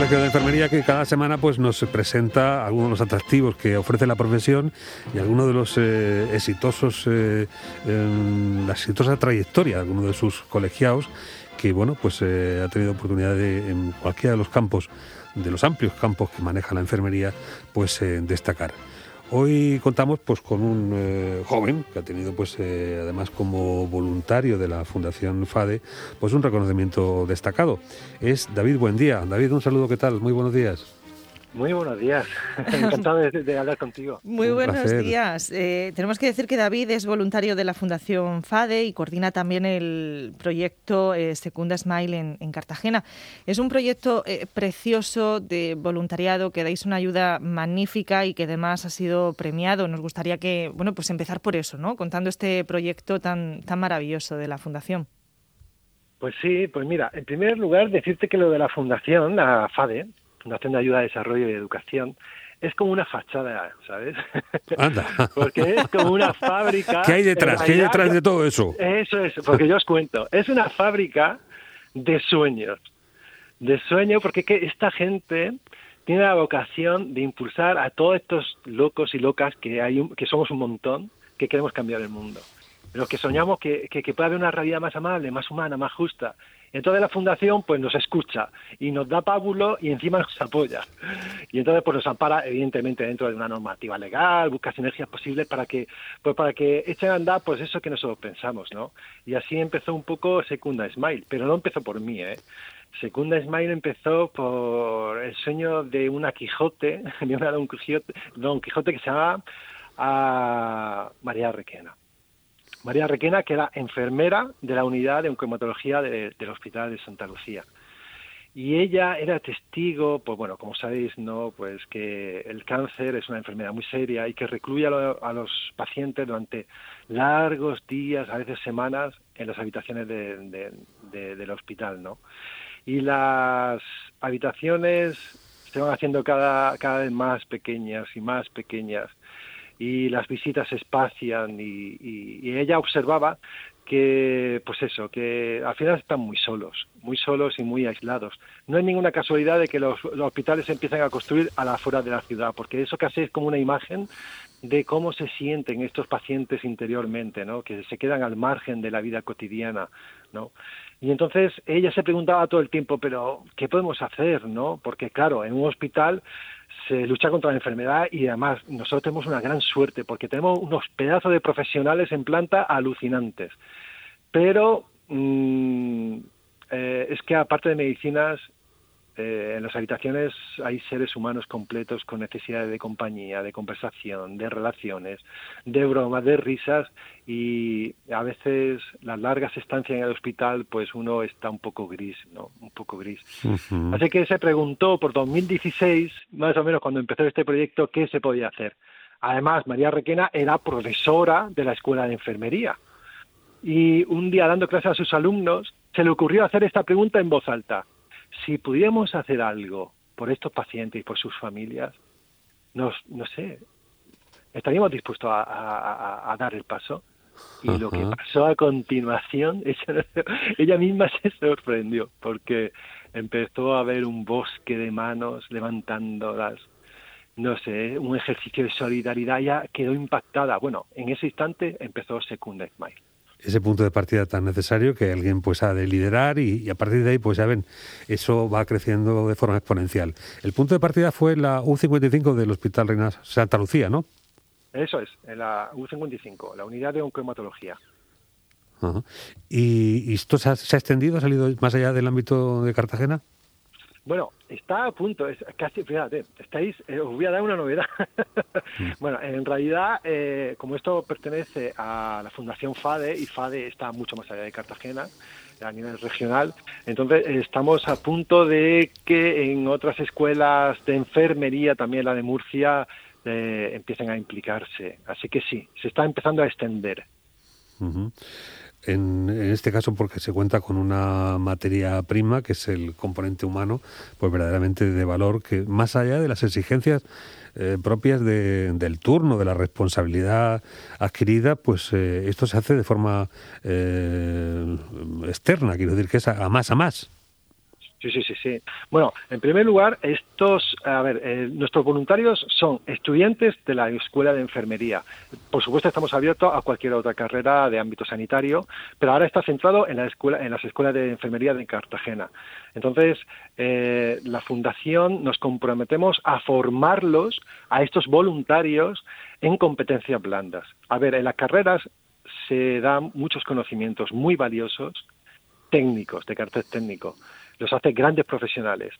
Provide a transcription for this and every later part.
Colegio de Enfermería que cada semana pues nos presenta algunos de los atractivos que ofrece la profesión y algunos de los eh, exitosos, eh, la exitosa trayectoria de algunos de sus colegiados que bueno pues eh, ha tenido oportunidad de en cualquiera de los campos, de los amplios campos que maneja la enfermería, pues destacar. Hoy contamos pues con un eh, joven que ha tenido pues eh, además como voluntario de la Fundación FADE pues un reconocimiento destacado. Es David Buendía. David, un saludo, ¿qué tal? Muy buenos días. Muy buenos días, encantado de, hablar contigo. Muy buenos días. Eh, tenemos que decir que David es voluntario de la Fundación FADE y coordina también el proyecto eh, Secunda Smile en, Cartagena. Es un proyecto eh, precioso de voluntariado que dais una ayuda magnífica y que además ha sido premiado. Nos gustaría que, bueno, pues empezar por eso, ¿no? Contando este proyecto tan, tan maravilloso de la Fundación. Pues sí, pues mira, en primer lugar decirte que lo de la Fundación, la FADE, Fundación de Ayuda a Desarrollo y Educación, es como una fachada, ¿sabes? Anda. porque es como una fábrica. ¿Qué hay detrás? ¿Qué hay detrás de todo eso? Eso es, porque yo os cuento. Es una fábrica de sueños. De sueño, porque esta gente tiene la vocación de impulsar a todos estos locos y locas que, hay que somos un montón, que queremos cambiar el mundo. Los que soñamos que, que, que pueda haber una realidad más amable, más humana, más justa. Entonces la fundación pues nos escucha y nos da pábulo y encima nos apoya. Y entonces pues nos ampara evidentemente dentro de una normativa legal, busca sinergias posibles para que pues para que echen a andar pues eso que nosotros pensamos, ¿no? Y así empezó un poco Secunda Smile, pero no empezó por mí, ¿eh? Secunda Smile empezó por el sueño de una Quijote, de una Don Quijote, Don Quijote que se llama a María Requena. María Requena, que era enfermera de la unidad de oncomatología del Hospital de Santa Lucía. Y ella era testigo, pues bueno, como sabéis, ¿no? Pues que el cáncer es una enfermedad muy seria y que recluye a, los pacientes durante largos días, a veces semanas, en las habitaciones del hospital, ¿no? Y las habitaciones se van haciendo cada vez más pequeñas y más pequeñas y las visitas se espacian y, ella observaba que, pues eso, que al final están muy solos, muy solos y muy aislados. No hay ninguna casualidad de que los, hospitales se empiecen a construir a la afuera de la ciudad, porque eso casi es como una imagen de cómo se sienten estos pacientes interiormente, ¿no? Que se quedan al margen de la vida cotidiana, ¿no? Y entonces ella se preguntaba todo el tiempo, pero ¿qué podemos hacer, no? Porque claro, en un hospital se lucha contra la enfermedad y además nosotros tenemos una gran suerte porque tenemos unos pedazos de profesionales en planta alucinantes. Pero mm, eh, es que aparte de medicinas, eh, en las habitaciones hay seres humanos completos con necesidades de compañía, de conversación, de relaciones, de bromas, de risas y a veces las largas estancias en el hospital pues uno está un poco gris, ¿no? Un poco gris. Así que se preguntó por 2016, más o menos cuando empezó este proyecto, qué se podía hacer. Además, María Requena era profesora de la Escuela de Enfermería y un día dando clases a sus alumnos se le ocurrió hacer esta pregunta en voz alta si pudiéramos hacer algo por estos pacientes y por sus familias, nos, no sé, estaríamos dispuestos a, dar el paso. Y lo que pasó a continuación, ella, misma se sorprendió, porque empezó a ver un bosque de manos levantándolas, no sé, un ejercicio de solidaridad, ya quedó impactada. Bueno, en ese instante empezó Secunda Smile ese punto de partida tan necesario que alguien pues ha de liderar y, a partir de ahí pues ya ven, eso va creciendo de forma exponencial. El punto de partida fue la U55 del Hospital Reina Santa Lucía, ¿no? Eso es, en la U55, la unidad de oncohematología. ¿Y, esto se ha, extendido, ha salido más allá del ámbito de Cartagena? Bueno, está a punto, es casi, fíjate, estáis, eh, os voy a dar una novedad. Mm. bueno, en realidad, eh, como esto pertenece a la Fundación FADE, y FADE está mucho más allá de Cartagena, a nivel regional, entonces estamos a punto de que en otras escuelas de enfermería, también la de Murcia, eh, empiecen a implicarse. Así que sí, se está empezando a extender en, este caso porque se cuenta con una materia prima, que es el componente humano, pues verdaderamente de valor, que más allá de las exigencias eh, propias del turno, de la responsabilidad adquirida, pues eh, esto se hace de forma eh, externa, quiero decir que es a, más a más. Sí, sí, sí, sí. Bueno, en primer lugar, estos, a ver, eh, nuestros voluntarios son estudiantes de la Escuela de Enfermería. Por supuesto, estamos abiertos a cualquier otra carrera de ámbito sanitario, pero ahora está centrado en la escuela, en las escuelas de enfermería de Cartagena. Entonces, eh, la fundación nos comprometemos a formarlos a estos voluntarios en competencias blandas. A ver, en las carreras se dan muchos conocimientos muy valiosos técnicos, de carácter técnico los hace grandes profesionales.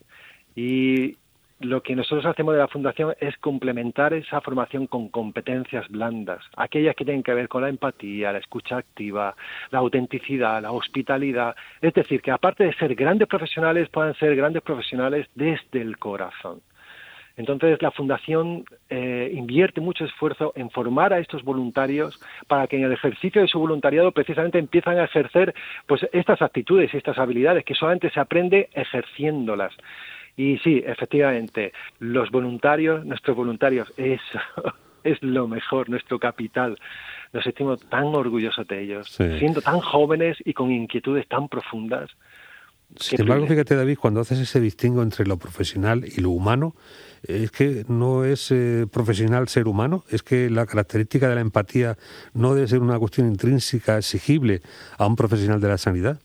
Y lo que nosotros hacemos de la Fundación es complementar esa formación con competencias blandas, aquellas que tienen que ver con la empatía, la escucha activa, la autenticidad, la hospitalidad. Es decir, que aparte de ser grandes profesionales, puedan ser grandes profesionales desde el corazón. Entonces, la Fundación eh, invierte mucho esfuerzo en formar a estos voluntarios para que en el ejercicio de su voluntariado precisamente empiezan a ejercer pues estas actitudes y estas habilidades que solamente se aprende ejerciéndolas. Y sí, efectivamente, los voluntarios, nuestros voluntarios, es, es lo mejor, nuestro capital. Nos sentimos tan orgullosos de ellos, siendo tan jóvenes y con inquietudes tan profundas. Sin embargo, fíjate, David, cuando haces ese distingo entre lo profesional y lo humano, es que no es eh, profesional ser humano, es que la característica de la empatía no debe ser una cuestión intrínseca, exigible a un profesional de la sanidad.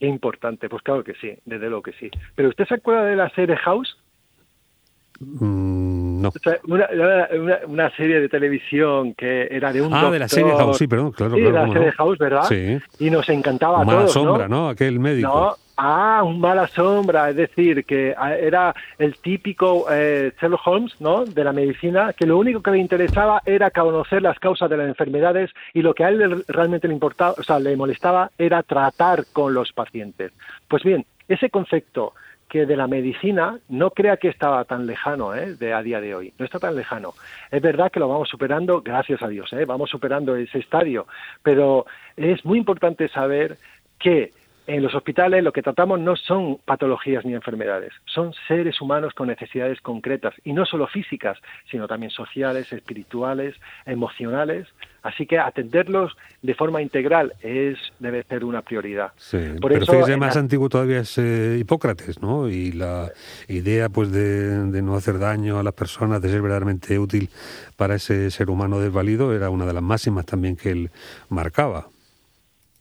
Importante, pues claro que sí, desde luego que sí. Pero ¿usted se acuerda de la serie House? Mm, no. una, serie de televisión que era de un Ah, de la serie House, sí, perdón, claro. Sí, de la serie House, ¿verdad? Sí. Y nos encantaba a todos, sombra, ¿no? Aquel médico. No, Ah, un mala sombra, es decir, que ah, era el típico eh, Sherlock Holmes, ¿no? De la medicina, que lo único que le interesaba era conocer las causas de las enfermedades y lo que a él realmente le importaba, o sea, le molestaba era tratar con los pacientes. Pues bien, ese concepto que de la medicina no crea que estaba tan lejano ¿eh? de a día de hoy, no está tan lejano. Es verdad que lo vamos superando, gracias a Dios, ¿eh? vamos superando ese estadio, pero es muy importante saber que en los hospitales lo que tratamos no son patologías ni enfermedades, son seres humanos con necesidades concretas y no solo físicas, sino también sociales, espirituales, emocionales. Así que atenderlos de forma integral es debe ser una prioridad. Sí, Por pero eso, más antiguo todavía es eh, Hipócrates, ¿no? Y la idea pues de, de, no hacer daño a las personas, de ser verdaderamente útil para ese ser humano desvalido, era una de las máximas también que él marcaba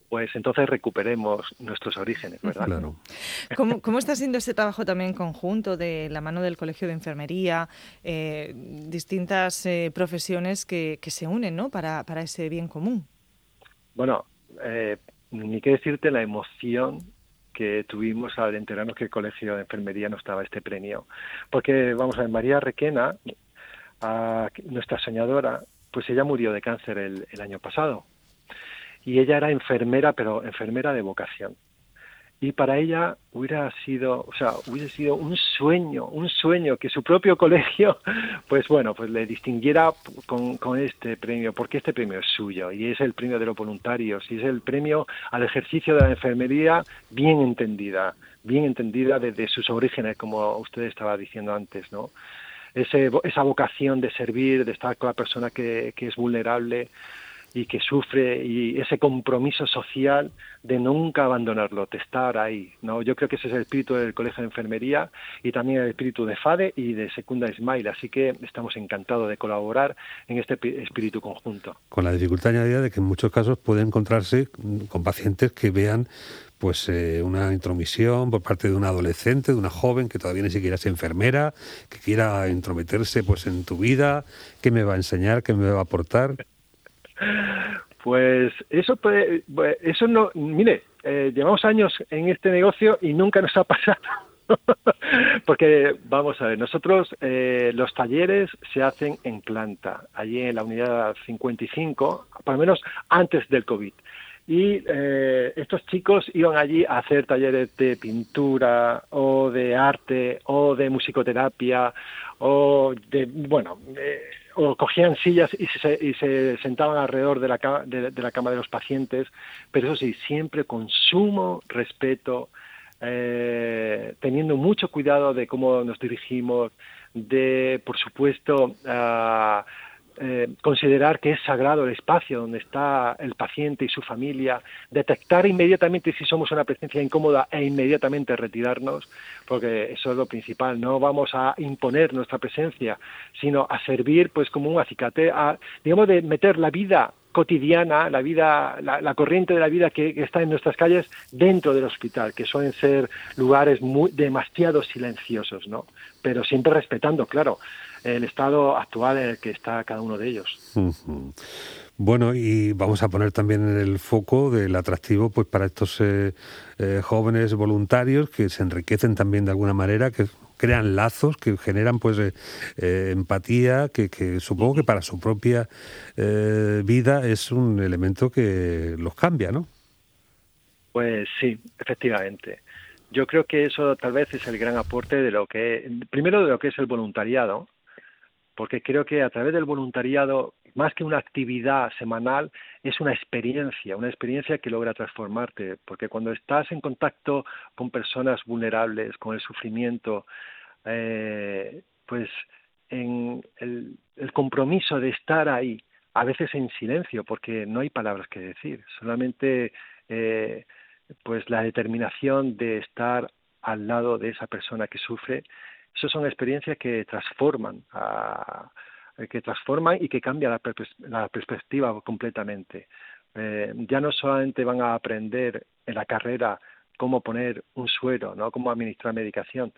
pues entonces recuperemos nuestros orígenes, ¿verdad? Claro. ¿Cómo, está siendo este trabajo también conjunto de la mano del Colegio de Enfermería, eh, distintas eh, profesiones que, se unen ¿no? para, para ese bien común? Bueno, eh, ni qué decirte la emoción que tuvimos al enterarnos que el Colegio de Enfermería nos daba este premio. Porque, vamos a ver, María Requena, nuestra soñadora, pues ella murió de cáncer el año pasado y ella era enfermera, pero enfermera de vocación. Y para ella hubiera sido, o sea, hubiera sido un sueño, un sueño que su propio colegio, pues bueno, pues le distinguiera con, este premio, porque este premio es suyo y es el premio de los voluntarios y es el premio al ejercicio de la enfermería bien entendida, bien entendida desde sus orígenes, como usted estaba diciendo antes, ¿no? Ese, esa vocación de servir, de estar con la persona que es vulnerable, y que sufre y ese compromiso social de nunca abandonarlo, de estar ahí. ¿no? Yo creo que ese es el espíritu del Colegio de Enfermería y también el espíritu de FADE y de Secunda Smile, así que estamos encantados de colaborar en este espíritu conjunto. Con la dificultad añadida de que en muchos casos puede encontrarse con pacientes que vean pues eh, una intromisión por parte de un adolescente, de una joven que todavía ni siquiera es enfermera, que quiera intrometerse pues en tu vida, qué me va a enseñar, qué me va a aportar. Pues eso puede, eso no, mire, eh, llevamos años en este negocio y nunca nos ha pasado. Porque vamos a ver, nosotros eh, los talleres se hacen en planta, allí en la unidad 55, por lo menos antes del COVID. Y eh, estos chicos iban allí a hacer talleres de pintura o de arte o de musicoterapia o de, bueno, o cogían sillas y se, y se sentaban alrededor de la, de, la cama de los pacientes, pero eso sí, siempre con sumo respeto, eh, teniendo mucho cuidado de cómo nos dirigimos, de, por supuesto, eh, considerar que es sagrado el espacio donde está el paciente y su familia, detectar inmediatamente si somos una presencia incómoda e inmediatamente retirarnos, porque eso es lo principal. No vamos a imponer nuestra presencia, sino a servir pues como un acicate, a, digamos, de meter la vida cotidiana, la vida, la, corriente de la vida que, está en nuestras calles dentro del hospital, que suelen ser lugares muy demasiado silenciosos, ¿no? Pero siempre respetando, claro, el estado actual en el que está cada uno de ellos. Bueno, y vamos a poner también en el foco del atractivo pues para estos eh, eh, jóvenes voluntarios que se enriquecen también de alguna manera, que crean lazos, que generan pues eh, empatía, que, que, supongo que para su propia vida es un elemento que los cambia, ¿no? Pues sí, efectivamente. Yo creo que eso tal vez es el gran aporte de lo que, primero de lo que es el voluntariado, porque creo que a través del voluntariado, más que una actividad semanal, es una experiencia, una experiencia que logra transformarte, porque cuando estás en contacto con personas vulnerables, con el sufrimiento, eh, pues el, compromiso de estar ahí, a veces en silencio, porque no hay palabras que decir, solamente eh, pues la determinación de estar al lado de esa persona que sufre esas son experiencias que transforman, que transforman y que cambian la, perspectiva completamente. Eh, ya no solamente van a aprender en la carrera cómo poner un suero, ¿no? cómo administrar medicación,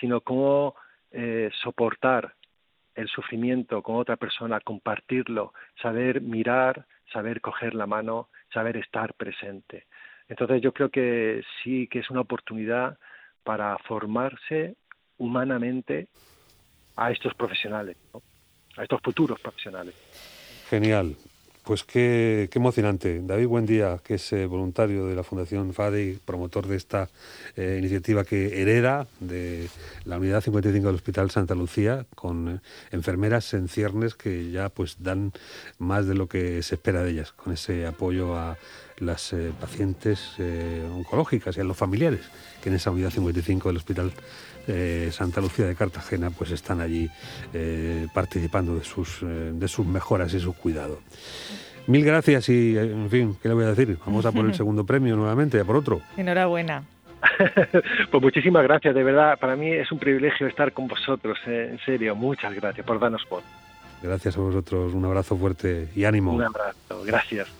sino cómo eh, soportar el sufrimiento con otra persona, compartirlo, saber mirar, saber coger la mano, saber estar presente. Entonces yo creo que sí que es una oportunidad para formarse humanamente a estos profesionales, a estos futuros profesionales. Genial. Pues qué, emocionante. David buen día, que es eh, voluntario de la Fundación FADE y promotor de esta eh, iniciativa que hereda de la Unidad 55 del Hospital Santa Lucía, con eh, enfermeras en ciernes que ya pues dan más de lo que se espera de ellas, con ese apoyo a las pacientes oncológicas y a los familiares que en esa Unidad 55 del Hospital eh, Santa Lucía de Cartagena pues están allí eh, participando de sus, eh, de sus mejoras y su cuidado. Mil gracias y, en fin, ¿qué le voy a decir? Vamos a por el segundo premio nuevamente, a por otro. Enhorabuena. pues muchísimas gracias, de verdad, para mí es un privilegio estar con vosotros, en serio, muchas gracias por darnos por. Gracias a vosotros, un abrazo fuerte y ánimo. Un abrazo, gracias.